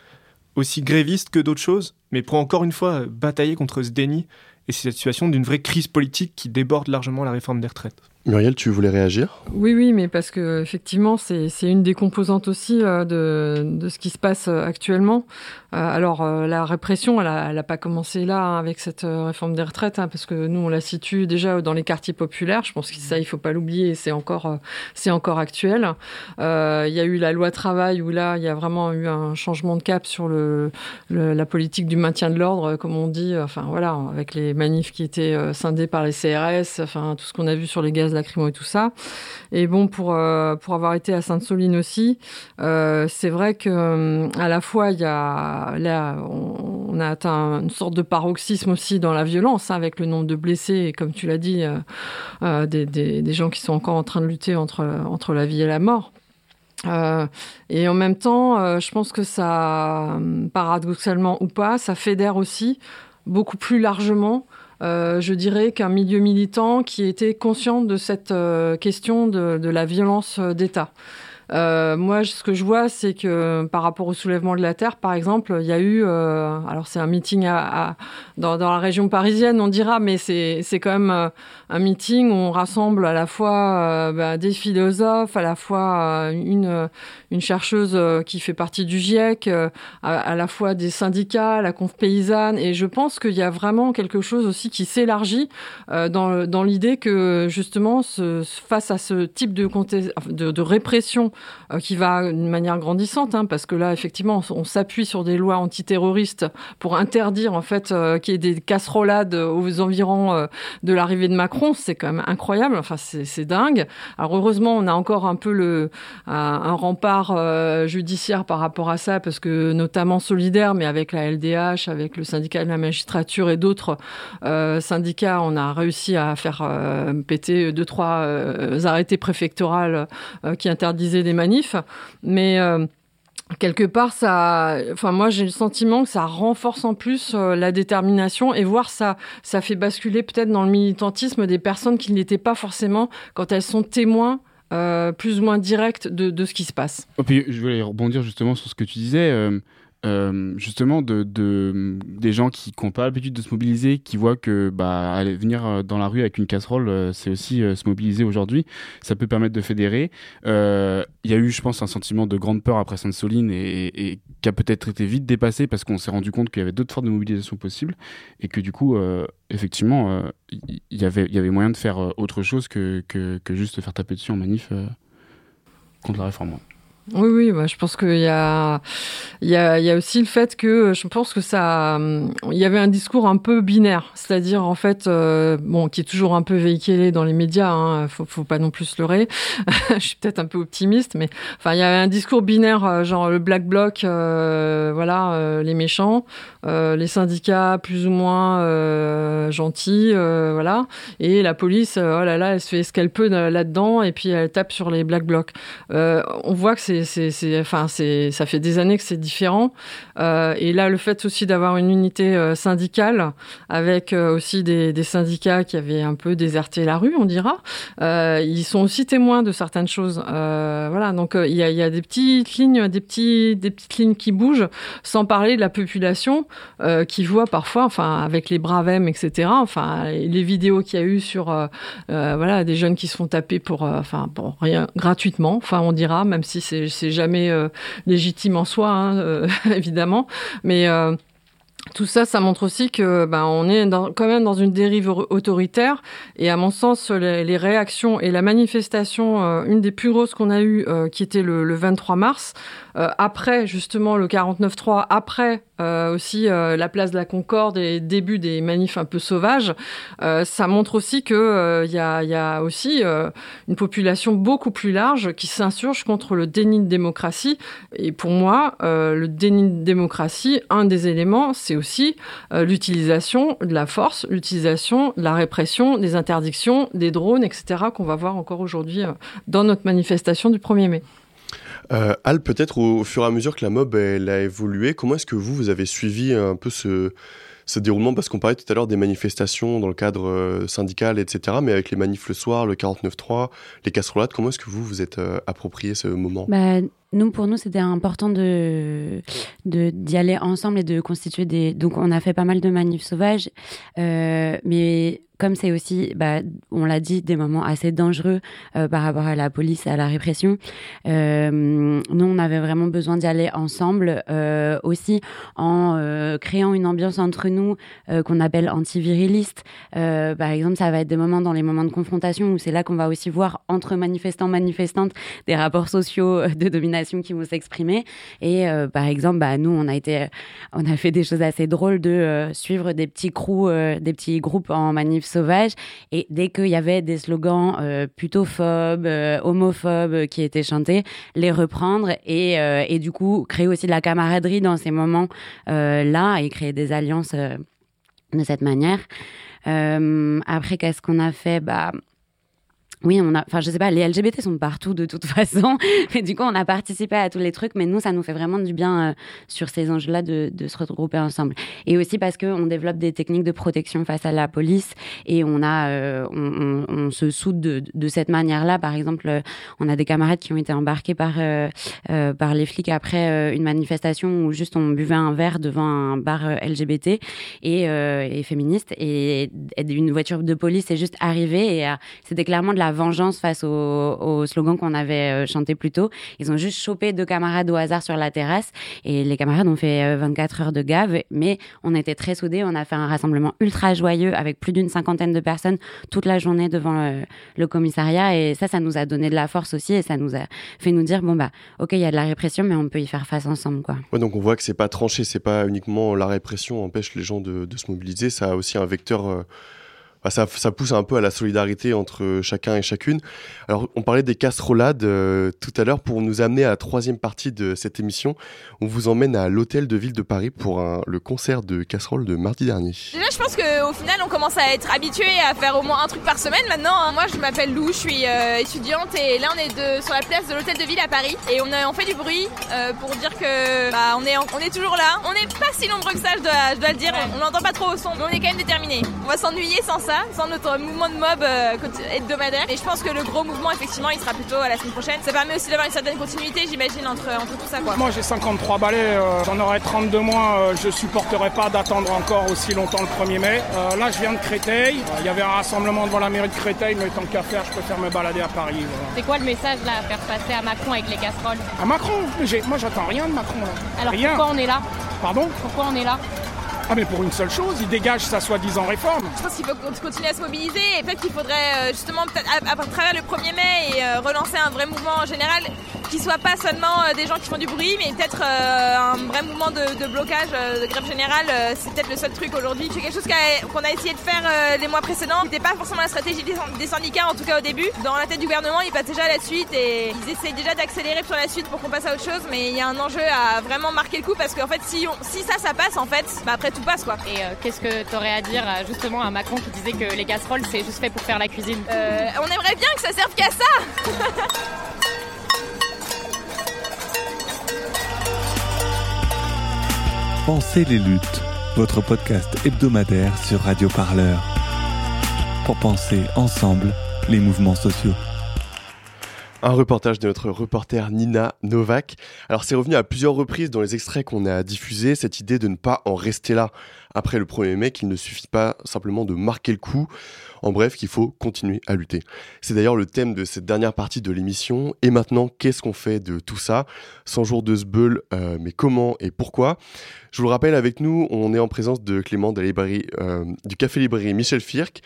aussi grévistes que d'autres choses, mais pour encore une fois batailler contre ce déni et cette situation d'une vraie crise politique qui déborde largement la réforme des retraites. Muriel, tu voulais réagir? Oui, oui, mais parce que effectivement, c'est une des composantes aussi euh, de, ce qui se passe euh, actuellement. Euh, alors, la répression, elle n'a pas commencé là hein, avec cette réforme des retraites, hein, parce que nous, on la situe déjà dans les quartiers populaires. Je pense que ça, il faut pas l'oublier, c'est encore, c'est encore actuel. Il y a eu la loi travail où là, il y a vraiment eu un changement de cap sur la politique du maintien de l'ordre, comme on dit. Enfin, voilà, avec les manifs qui étaient scindés par les CRS, enfin, tout ce qu'on a vu sur les gaz lacrymaux et tout ça. Et bon, pour, euh, pour avoir été à Sainte-Soline aussi, euh, c'est vrai que euh, à la fois, il y a, là, on, a atteint une sorte de paroxysme aussi dans la violence, hein, avec le nombre de blessés, et comme tu l'as dit, des, des, gens qui sont encore en train de lutter entre, entre la vie et la mort. Et en même temps, je pense que ça, paradoxalement ou pas, ça fédère aussi beaucoup plus largement euh, je dirais qu'un milieu militant qui était conscient de cette euh, question de, la violence euh, d'État. Moi, ce que je vois, c'est que par rapport au soulèvement de la terre, par exemple, il y a eu, alors c'est un meeting dans, dans, la région parisienne, on dira, mais c'est quand même un meeting où on rassemble à la fois bah, des philosophes, à la fois une, une chercheuse qui fait partie du GIEC, à, la fois des syndicats, la conf paysanne, et je pense qu'il y a vraiment quelque chose aussi qui s'élargit dans, l'idée que justement, ce, face à ce type de, répression euh, qui va d'une manière grandissante, hein, parce que là, effectivement, on, on s'appuie sur des lois antiterroristes pour interdire en fait euh, qu'il y ait des casserolades aux environs euh, de l'arrivée de Macron. C'est quand même incroyable. Enfin, c'est dingue. Alors heureusement, on a encore un peu le un, un rempart euh, judiciaire par rapport à ça, parce que notamment solidaire, mais avec la LDH, avec le syndicat de la magistrature et d'autres euh, syndicats, on a réussi à faire euh, péter deux trois arrêtés préfectorales qui interdisaient des manifs, mais euh, quelque part, ça, enfin moi j'ai le sentiment que ça renforce en plus euh, la détermination et voir ça, ça fait basculer peut-être dans le militantisme des personnes qui n'étaient pas forcément quand elles sont témoins. Euh, plus ou moins direct de, ce qui se passe. Et puis, je voulais rebondir justement sur ce que tu disais. Euh, euh, justement de, de, des gens qui n'ont pas l'habitude de se mobiliser, qui voient que bah, aller venir euh, dans la rue avec une casserole, euh, c'est aussi se mobiliser aujourd'hui. Ça peut permettre de fédérer. Il y a eu, je pense, un sentiment de grande peur après Sainte-Soline et, qui a peut-être été vite dépassé parce qu'on s'est rendu compte qu'il y avait d'autres formes de mobilisation possibles et que du coup, effectivement, il y, avait, moyen de faire autre chose que, que, que juste faire taper dessus en manif contre la réforme. Oui, oui, bah, je pense qu'il y a, il y, a, aussi le fait que je pense que ça, il y avait un discours un peu binaire, c'est-à-dire en fait, euh, bon, qui est toujours un peu véhiculé dans les médias, hein, faut, faut pas non plus se leurrer. je suis peut-être un peu optimiste, mais enfin, il y avait un discours binaire, euh, genre le black bloc, euh, voilà, euh, les méchants, euh, les syndicats plus ou moins euh, gentils, voilà, et la police, oh là là, elle se fait ce qu'elle peut là-dedans, et puis elle tape sur les black blocs. on voit que c'est enfin, ça fait des années que c'est différent. Euh, et là, le fait aussi d'avoir une unité euh, syndicale avec euh, aussi des, syndicats qui avaient un peu déserté la rue, on dira, ils sont aussi témoins de certaines choses. Voilà, donc il y a, des petites lignes, des petites lignes qui bougent, sans parler de la population qui voit parfois, enfin, avec les bravem, etc. Enfin, les vidéos qu'il y a eu sur, voilà, des jeunes qui se font taper pour, enfin, bon, rien gratuitement, enfin, on dira, même si c'est c'est jamais euh, légitime en soi, hein, euh, évidemment, mais euh, tout ça, ça montre aussi que ben, on est dans, quand même dans une dérive autoritaire. Et à mon sens, les, les réactions et la manifestation, euh, une des plus grosses qu'on a eues, euh, qui était le, le 23 mars, euh, après justement le 49-3, après euh, aussi euh, la place de la Concorde et début des manifs un peu sauvages, euh, ça montre aussi qu'il il y, a, y, a, aussi une population beaucoup plus large qui s'insurge contre le déni de démocratie. Et pour moi, le déni de démocratie, un des éléments, c'est aussi l'utilisation de la force, l'utilisation de la répression, des interdictions, des drones, etc., qu'on va voir encore aujourd'hui dans notre manifestation du 1er mai. Euh, Al, peut-être au, fur et à mesure que la mob elle a évolué, comment est-ce que vous, vous avez suivi un peu ce, ce déroulement? Parce qu'on parlait tout à l'heure des manifestations dans le cadre euh, syndical, etc. Mais avec les manifs le soir, le 49-3, les casserolades, comment est-ce que vous vous êtes euh, approprié ce moment? Bah, nous, pour nous, c'était important de d'y aller ensemble et de constituer des. Donc, on a fait pas mal de manifs sauvages, mais comme c'est aussi, bah, on l'a dit, des moments assez dangereux euh, par rapport à la police à la répression, euh, nous, on avait vraiment besoin d'y aller ensemble, euh, aussi en créant une ambiance entre nous qu'on appelle antiviriliste. par exemple, ça va être des moments dans les moments de confrontation où c'est là qu'on va aussi voir entre manifestants, manifestantes, des rapports sociaux de domination qui vont s'exprimer. Et par exemple, bah, nous, on a été, on a fait des choses assez drôles de suivre des petits crews, des petits groupes en manif sauvage. Et dès qu'il y avait des slogans euh, plutôt phobes, euh, homophobes qui étaient chantés, les reprendre et, euh, et, du coup créer aussi de la camaraderie dans ces moments-là et créer des alliances de cette manière. après, qu'est-ce qu'on a fait? Bah, oui, on a, enfin, je sais pas, les LGBT sont partout de toute façon. Mais du coup, on a participé à tous les trucs. Mais nous, ça nous fait vraiment du bien euh, sur ces enjeux-là de, de, se regrouper ensemble. Et aussi parce qu'on développe des techniques de protection face à la police et on a, euh, on, on, se soude de, de cette manière-là. Par exemple, euh, on a des camarades qui ont été embarqués par, par les flics après une manifestation où juste on buvait un verre devant un bar LGBT et, et féministe et, et, une voiture de police est juste arrivée et c'était clairement de la vengeance face au, slogan qu'on avait euh, chanté plus tôt. Ils ont juste chopé deux camarades au hasard sur la terrasse et les camarades ont fait 24 euh, heures de gave, mais on était très soudés. On a fait un rassemblement ultra joyeux avec plus d'une cinquantaine de personnes toute la journée devant le, le, commissariat et ça, ça nous a donné de la force aussi et ça nous a fait nous dire bon bah ok, il y a de la répression, mais on peut y faire face ensemble quoi. Ouais, donc on voit que c'est pas tranché, c'est pas uniquement la répression empêche les gens de, se mobiliser, ça a aussi un vecteur euh, bah, ça, ça, pousse un peu à la solidarité entre chacun et chacune. Alors, on parlait des casserolades euh, tout à l'heure pour nous amener à la troisième partie de cette émission. On vous emmène à l'hôtel de ville de Paris pour un, le concert de casseroles de mardi dernier. Déjà, je pense qu'au final, on commence à être habitué à faire au moins un truc par semaine maintenant. Hein. Moi, je m'appelle Lou, je suis euh, étudiante et là, on est de, sur la place de l'hôtel de ville à Paris et on, a, on fait du bruit euh, pour dire que bah, on, est, on est toujours là. On n'est pas si nombreux que ça, je dois, je dois le dire. On n'entend pas trop au son, mais on est quand même déterminés. On va s'ennuyer sans ça sans notre mouvement de mob euh, hebdomadaire. Et je pense que le gros mouvement, effectivement, il sera plutôt à la semaine prochaine. Ça permet aussi d'avoir une certaine continuité, j'imagine, entre, entre tout ça. Quoi. Moi, j'ai 53 balais, euh, j'en aurais 32 moins. Euh, je supporterais pas d'attendre encore aussi longtemps le 1er mai. là, je viens de Créteil. Il y avait un rassemblement devant la mairie de Créteil, mais tant qu'à faire, je préfère me balader à Paris. C'est quoi le message là à faire passer à Macron avec les casseroles? À Macron Moi, j'attends rien de Macron là. Alors rien. pourquoi on est là? Pardon? Pourquoi on est là? Ah mais pour une seule chose, il dégage sa soi-disant réforme. Je pense qu'il faut continuer à se mobiliser et peut-être qu'il faudrait euh, justement peut-être à, travers le 1er mai et euh, relancer un vrai mouvement en général qui soit pas seulement euh, des gens qui font du bruit mais peut-être un vrai mouvement de, blocage, de grève générale. c'est peut-être le seul truc aujourd'hui. C'est quelque chose qu'on a, essayé de faire les mois précédents. C'était pas forcément la stratégie des, syndicats en tout cas au début. Dans la tête du gouvernement, ils passent déjà à la suite et ils essayent déjà d'accélérer sur la suite pour qu'on passe à autre chose. Mais il y a un enjeu à vraiment marquer le coup parce qu'en fait si, si ça ça passe en fait, bah après tout passe quoi. Et euh, qu'est-ce que tu aurais à dire justement à Macron qui disait que les casseroles c'est juste fait pour faire la cuisine euh, On aimerait bien que ça serve qu'à ça Pensez les luttes, votre podcast hebdomadaire sur Radio Parleur. Pour penser ensemble les mouvements sociaux. Un reportage de notre reporter Nina Novak. Alors c'est revenu à plusieurs reprises dans les extraits qu'on a diffusés, cette idée de ne pas en rester là après le 1er mai, qu'il ne suffit pas simplement de marquer le coup, en bref qu'il faut continuer à lutter. C'est d'ailleurs le thème de cette dernière partie de l'émission. Et maintenant, qu'est-ce qu'on fait de tout ça? 100 jours de Sbeul, euh, mais comment et pourquoi? Je vous le rappelle, avec nous, on est en présence de Clément de librairie, euh, du Café Librairie Michel Firk,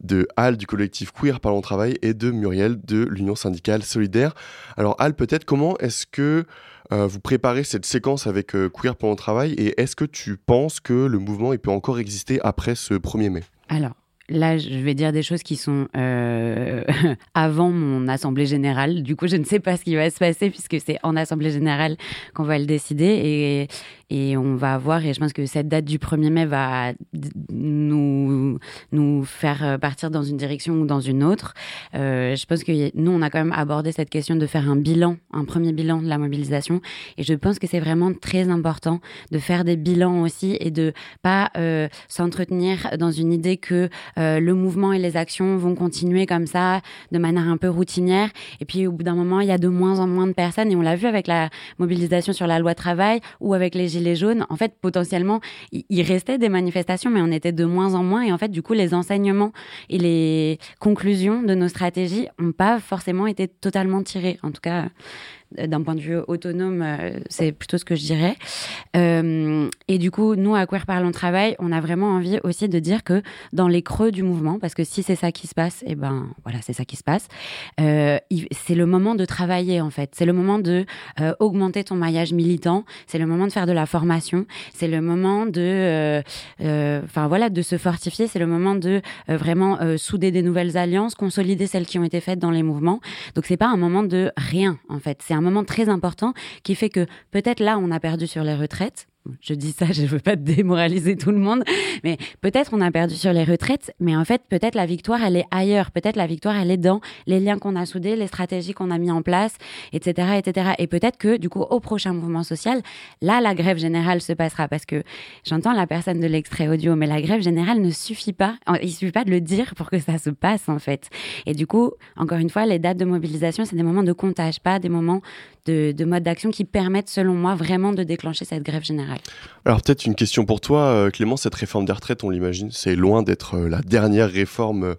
de Al du collectif Queer Parlons Travail et de Muriel de l'Union syndicale solidaire. Alors Al, peut-être comment est-ce que Euh, vous préparez cette séquence avec euh, Queer le travail? Et est-ce que tu penses que le mouvement peut encore exister après ce 1er mai? Alors, Là, je vais dire des choses qui sont euh, avant mon assemblée générale. Du coup, je ne sais pas ce qui va se passer puisque c'est en assemblée générale qu'on va le décider et, et on va voir. Et je pense que cette date du 1er mai va nous, nous faire partir dans une direction ou dans une autre. Euh, je pense que nous, on a quand même abordé cette question de faire un bilan, un premier bilan de la mobilisation. Et je pense que c'est vraiment très important de faire des bilans aussi et de pas euh, s'entretenir dans une idée que euh, le mouvement et les actions vont continuer comme ça, de manière un peu routinière. Et puis au bout d'un moment, il y a de moins en moins de personnes, et on l'a vu avec la mobilisation sur la loi travail ou avec les gilets jaunes. En fait, potentiellement, il restait des manifestations, mais on était de moins en moins. Et en fait, du coup, les enseignements et les conclusions de nos stratégies n'ont pas forcément été totalement tirés. En tout cas, d'un point de vue autonome, euh, c'est plutôt ce que je dirais. Euh, et du coup, nous, à Queer Parlons Travail, on a vraiment envie aussi de dire que dans les creux du mouvement, parce que si c'est ça qui se passe, et eh ben voilà, c'est ça qui se passe, c'est le moment de travailler en fait. C'est le moment de augmenter ton maillage militant, c'est le moment de faire de la formation, c'est le moment de, enfin voilà, de se fortifier, c'est le moment de vraiment souder des nouvelles alliances, consolider celles qui ont été faites dans les mouvements. Donc c'est pas un moment de rien en fait, c'est moment très important qui fait que peut-être là, on a perdu sur les retraites, je dis ça, je ne veux pas démoraliser tout le monde, mais peut-être on a perdu sur les retraites, mais en fait, peut-être la victoire, elle est ailleurs. Peut-être la victoire, elle est dans les liens qu'on a soudés, les stratégies qu'on a mis en place, etc., etc. Et peut-être que, du coup, au prochain mouvement social, là, la grève générale se passera. Parce que j'entends la personne de l'extrait audio, mais la grève générale ne suffit pas. Il suffit pas de le dire pour que ça se passe, en fait. Et du coup, encore une fois, les dates de mobilisation, c'est des moments de comptage, pas des moments de, de mode d'action qui permettent, selon moi, vraiment de déclencher cette grève générale. Alors peut-être une question pour toi, euh, Clément, cette réforme des retraites, on l'imagine, c'est loin d'être euh, la dernière réforme euh,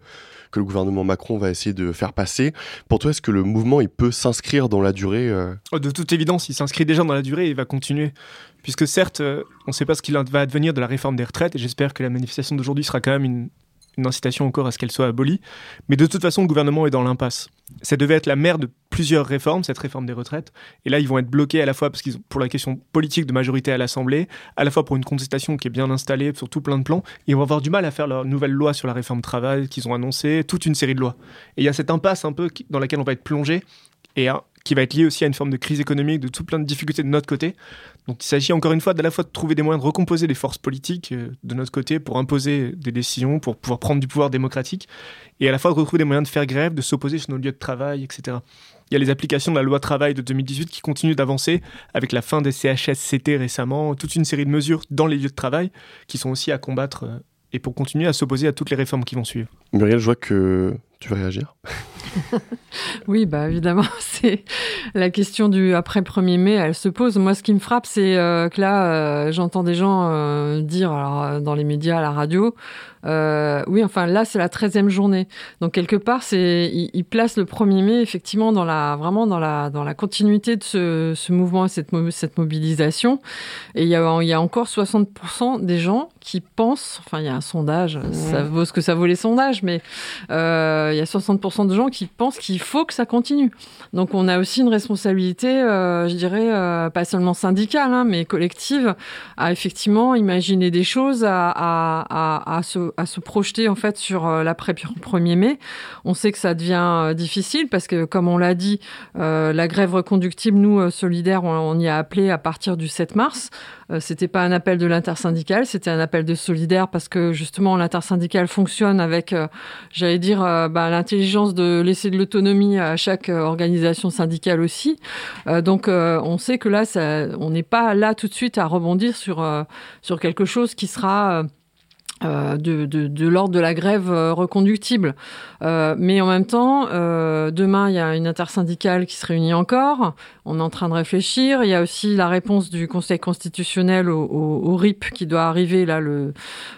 que le gouvernement Macron va essayer de faire passer. Pour toi, est-ce que le mouvement il peut s'inscrire dans la durée oh, De toute évidence, il s'inscrit déjà dans la durée et il va continuer. Puisque certes, on ne sait pas ce qu'il va advenir de la réforme des retraites, et j'espère que la manifestation d'aujourd'hui sera quand même une, une incitation encore à ce qu'elle soit abolie. Mais de toute façon, le gouvernement est dans l'impasse. Ça devait être la mère de plusieurs réformes, cette réforme des retraites. Et là, ils vont être bloqués à la fois parce qu'ils pour la question politique de majorité à l'Assemblée, à la fois pour une contestation qui est bien installée sur tout plein de plans. Ils vont avoir du mal à faire leur nouvelle loi sur la réforme travail qu'ils ont annoncée, toute une série de lois. Et il y a cette impasse un peu dans laquelle on va être plongé. Et qui va être liée aussi à une forme de crise économique, de tout plein de difficultés de notre côté. Donc il s'agit encore une fois d'à la fois de trouver des moyens de recomposer les forces politiques euh, de notre côté pour imposer des décisions, pour pouvoir prendre du pouvoir démocratique, et à la fois de retrouver des moyens de faire grève, de s'opposer sur nos lieux de travail, etc. Il y a les applications de la loi travail de 2018 qui continuent d'avancer avec la fin des CHSCT récemment, toute une série de mesures dans les lieux de travail qui sont aussi à combattre euh, et pour continuer à s'opposer à toutes les réformes qui vont suivre. Muriel, je vois que tu veux réagir oui, bah évidemment, c'est la question du après 1er mai, elle se pose. Moi, ce qui me frappe, c'est euh, que là, euh, j'entends des gens euh, dire, dans les médias, à la radio, oui, enfin là, c'est la 13e journée. Donc quelque part, c'est ils, placent le 1er mai effectivement dans la vraiment dans la dans la continuité de ce, ce mouvement et cette cette mobilisation. Et il y a il y a encore 60% des gens qui pensent, enfin il y a un sondage, ça vaut ce que ça vaut les sondages, mais il y a 60% de gens qui pensent qu'il faut que ça continue. Donc on a aussi une responsabilité, euh, je dirais, euh, pas seulement syndicale, hein, mais collective, à effectivement imaginer des choses, à, à, à, se, à se, projeter en fait sur euh, l'après 1er mai. On sait que ça devient difficile parce que, comme on l'a dit, la grève reconductible, nous, solidaires, on, y a appelé à partir du 7 mars. c'était pas un appel de l'intersyndical, c'était un appel de solidaire parce que justement l'intersyndical fonctionne avec, j'allais dire, bah, l'intelligence de laisser de l'autonomie à chaque euh, organisation syndicale aussi. Euh, donc euh, on sait que là, ça, on n'est pas là tout de suite à rebondir sur, sur quelque chose qui sera euh, de, de, de l'ordre de la grève euh, reconductible. Euh, mais en même temps, euh, demain, il y a une intersyndicale qui se réunit encore. On est en train de réfléchir. Il y a aussi la réponse du Conseil constitutionnel au, au, au RIP qui doit arriver là le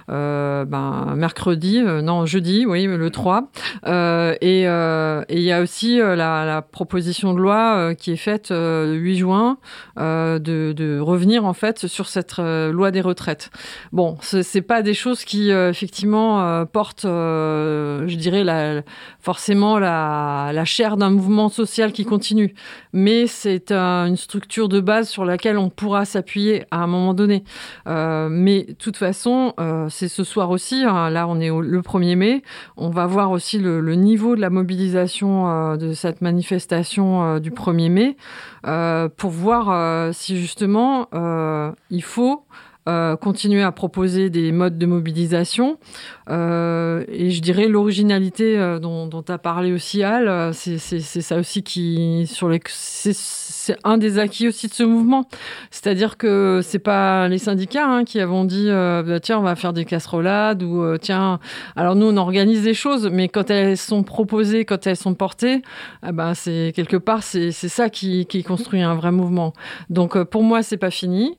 ben, mercredi, non jeudi, oui, le 3. et, et il y a aussi la, la proposition de loi qui est faite le 8 juin de, de, revenir en fait sur cette loi des retraites. Bon, c'est pas des choses qui qui effectivement porte, je dirais, forcément la, chair d'un mouvement social qui continue. Mais c'est une structure de base sur laquelle on pourra s'appuyer à un moment donné. mais de toute façon, c'est ce soir aussi. Hein, là, on est le 1er mai. On va voir aussi le, niveau de la mobilisation de cette manifestation du 1er mai. Euh, pour voir euh, si justement euh, il faut continuer à proposer des modes de mobilisation. et je dirais l'originalité dont, dont tu as parlé aussi, Al, c'est ça aussi qui, sur les, c'est un des acquis aussi de ce mouvement. C'est-à-dire que c'est pas les syndicats hein, qui avons dit bah, tiens on va faire des casserolades ou tiens alors nous on organise des choses mais quand elles sont proposées quand elles sont portées eh ben c'est quelque part c'est ça qui, qui construit un vrai mouvement. Donc pour moi c'est pas fini.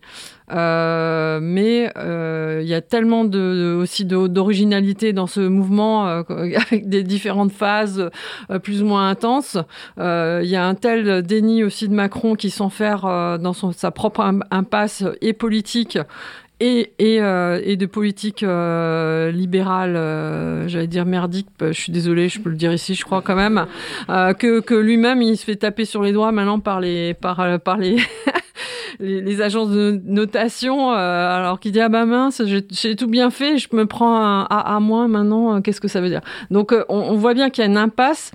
Euh, mais euh, il y a tellement de, aussi d'originalité dans ce mouvement euh, avec des différentes phases plus ou moins intenses. Il y a un tel déni aussi de Macron qui s'enferme dans son, sa propre impasse et politique et, et, et, de politique libérale, j'allais dire merdique, je suis désolée, je peux le dire ici, je crois quand même, que, que lui-même, il se fait taper sur les doigts maintenant par les, par, par les, les, agences de notation, euh, alors qu'il dit ah bah mince, j'ai tout bien fait, je me prends un A à moins maintenant, euh, qu'est-ce que ça veut dire? Donc euh, on, on voit bien qu'il y a une impasse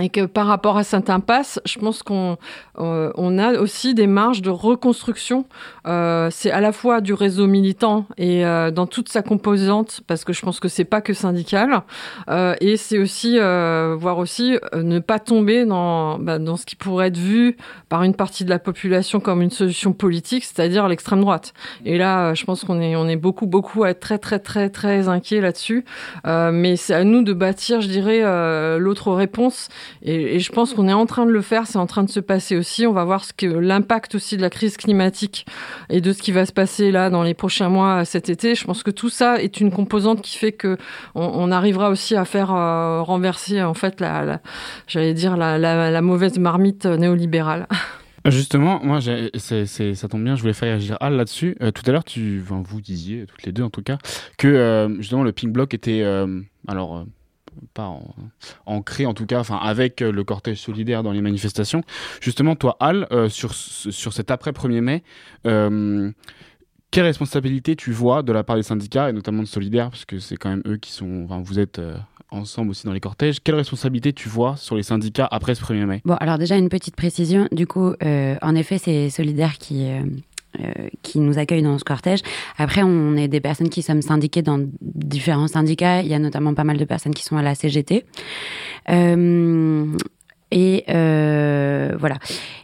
et que par rapport à cette impasse, je pense qu'on euh, on a aussi des marges de reconstruction. Euh, c'est à la fois du réseau militant et euh, dans toute sa composante, parce que je pense que c'est pas que syndical, euh, et c'est aussi euh, voir aussi ne pas tomber dans bah, dans ce qui pourrait être vu par une partie de la population comme une solution politique, c'est-à-dire l'extrême droite. Et là, je pense qu'on est on est beaucoup beaucoup à être très très très très inquiet là-dessus. mais c'est à nous de bâtir, je dirais, l'autre réponse et, je pense qu'on est en train de le faire, c'est en train de se passer aussi. On va voir ce que l'impact aussi de la crise climatique et de ce qui va se passer là dans les prochains mois cet été. Je pense que tout ça est une composante qui fait que on, arrivera aussi à faire euh, renverser en fait la, la j'allais dire la, mauvaise marmite néolibérale. Justement, moi, ça tombe bien, je voulais faire réagir Al là-dessus. Euh, tout à l'heure, vous disiez, toutes les deux en tout cas, que euh, justement le pink block était, alors pas en, ancré en tout cas, enfin avec euh, le cortège solidaire dans les manifestations. Justement, toi, Al, euh, sur, sur cet après 1er mai, euh, quelle responsabilité tu vois de la part des syndicats et notamment de Solidaire, parce que c'est quand même eux qui sont, enfin, vous êtes ensemble aussi dans les cortèges. Quelle responsabilité tu vois sur les syndicats après ce 1er mai? Bon, alors déjà une petite précision. Du coup, en effet, c'est Solidaire qui qui nous accueillent dans ce cortège. Après, on est des personnes qui sommes syndiquées dans différents syndicats. Il y a notamment pas mal de personnes qui sont à la CGT. Euh, et euh, voilà.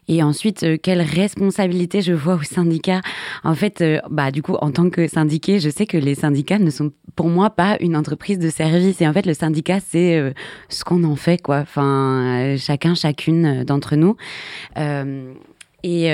Et ensuite, euh, quelle responsabilité je vois au syndicat? En fait, euh, bah du coup, en tant que syndiqué, je sais que les syndicats ne sont pour moi pas une entreprise de service. Et en fait, le syndicat, c'est euh, ce qu'on en fait, quoi. Enfin, chacun, chacune d'entre nous. et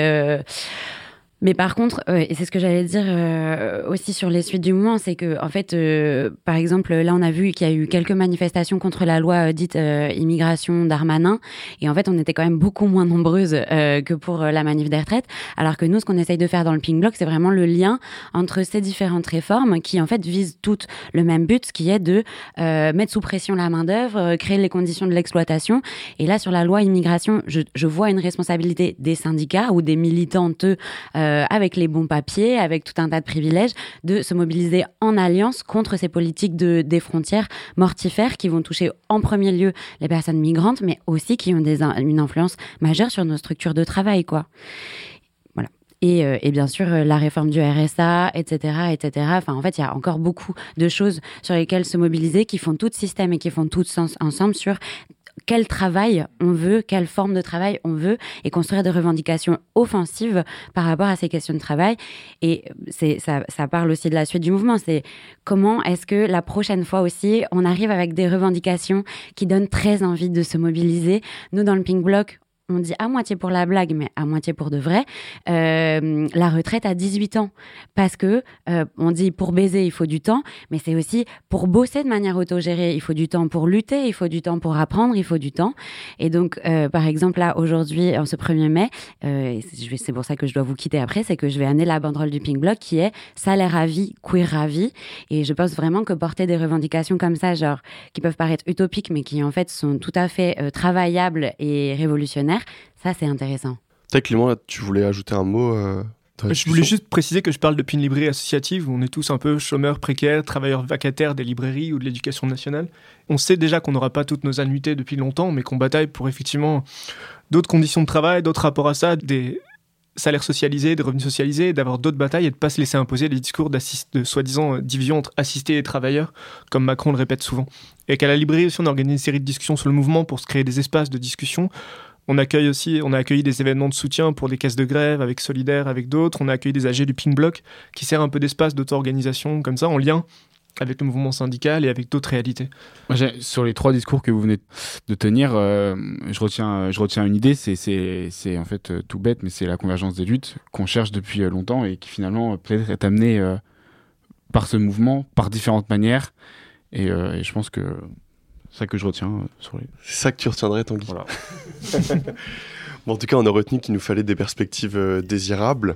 mais par contre, euh, et c'est ce que j'allais dire euh, aussi sur les suites du mouvement, c'est que en fait, euh, par exemple, là on a vu qu'il y a eu quelques manifestations contre la loi dite immigration d'Armanin, et en fait on était quand même beaucoup moins nombreuses que pour la manif des retraites, alors que nous, ce qu'on essaye de faire dans le Pink Block, c'est vraiment le lien entre ces différentes réformes qui en fait visent toutes le même but, qui est de mettre sous pression la main d'œuvre, créer les conditions de l'exploitation. Et là sur la loi immigration, je, je vois une responsabilité des syndicats ou des militantes euh, avec les bons papiers, avec tout un tas de privilèges, de se mobiliser en alliance contre ces politiques de, des frontières mortifères qui vont toucher en premier lieu les personnes migrantes, mais aussi qui ont une influence majeure sur nos structures de travail, quoi. Et, euh, et, bien sûr la réforme du RSA, etc., etc. Enfin, en fait, il y a encore beaucoup de choses sur lesquelles se mobiliser qui font tout système et qui font tout sens ensemble sur quel travail on veut, quelle forme de travail on veut, et construire des revendications offensives par rapport à ces questions de travail. Et ça, ça parle aussi de la suite du mouvement. C'est comment est-ce que la prochaine fois aussi, on arrive avec des revendications qui donnent très envie de se mobiliser. Nous, dans le Pink Bloc, on dit à moitié pour la blague, mais à moitié pour de vrai, euh, la retraite à 18 ans. Parce que euh, on dit pour baiser, il faut du temps, mais c'est aussi pour bosser de manière autogérée, il faut du temps pour lutter, il faut du temps pour apprendre, il faut du temps. Et donc, euh, par exemple, là, aujourd'hui, en ce 1er mai, c'est pour ça que je dois vous quitter après, c'est que je vais amener la banderole du Pink Block qui est salaire à vie, queer à vie. Et je pense vraiment que porter des revendications comme ça, genre, qui peuvent paraître utopiques, mais qui en fait sont tout à fait travaillables et révolutionnaires, ça, c'est intéressant. Peut-être, Clément, tu voulais ajouter un mot euh, Je voulais juste préciser que je parle depuis une librairie associative où on est tous un peu chômeurs précaires, travailleurs vacataires des librairies ou de l'éducation nationale. On sait déjà qu'on n'aura pas toutes nos annuités depuis longtemps, mais qu'on bataille pour effectivement d'autres conditions de travail, d'autres rapports à ça, des salaires socialisés, des revenus socialisés, d'avoir d'autres batailles et de ne pas se laisser imposer des discours de soi-disant euh, division entre assistés et travailleurs, comme Macron le répète souvent. Et qu'à la librairie aussi, on organise une série de discussions sur le mouvement pour se créer des espaces de discussion on accueille aussi, on a accueilli des événements de soutien pour des caisses de grève avec Solidaire, avec d'autres. On a accueilli des AG du Pink Block qui sert un peu d'espace d'auto-organisation comme ça en lien avec le mouvement syndical et avec d'autres réalités. sur les trois discours que vous venez de tenir, euh, je, retiens, je retiens une idée, c'est en fait euh, tout bête, mais c'est la convergence des luttes qu'on cherche depuis euh, longtemps et qui finalement peut-être est amenée par ce mouvement, par différentes manières. et je pense que ça que je retiens. Euh, sur les... C'est ça que tu retiendrais, Tanguy. Voilà. en tout cas, on a retenu qu'il nous fallait des perspectives euh, désirables.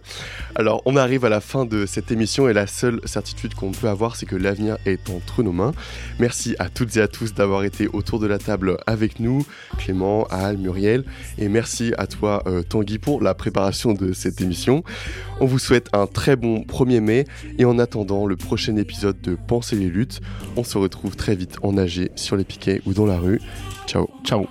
Alors, on arrive à la fin de cette émission et la seule certitude qu'on peut avoir, c'est que l'avenir est entre nos mains. Merci à toutes et à tous d'avoir été autour de la table avec nous, Clément, Al, Muriel, et merci à toi, euh, Tanguy, pour la préparation de cette émission. On vous souhaite un très bon 1er mai et en attendant le prochain épisode de Penser les luttes, on se retrouve très vite en AG sur les piquets ou dans la rue. Ciao. Ciao.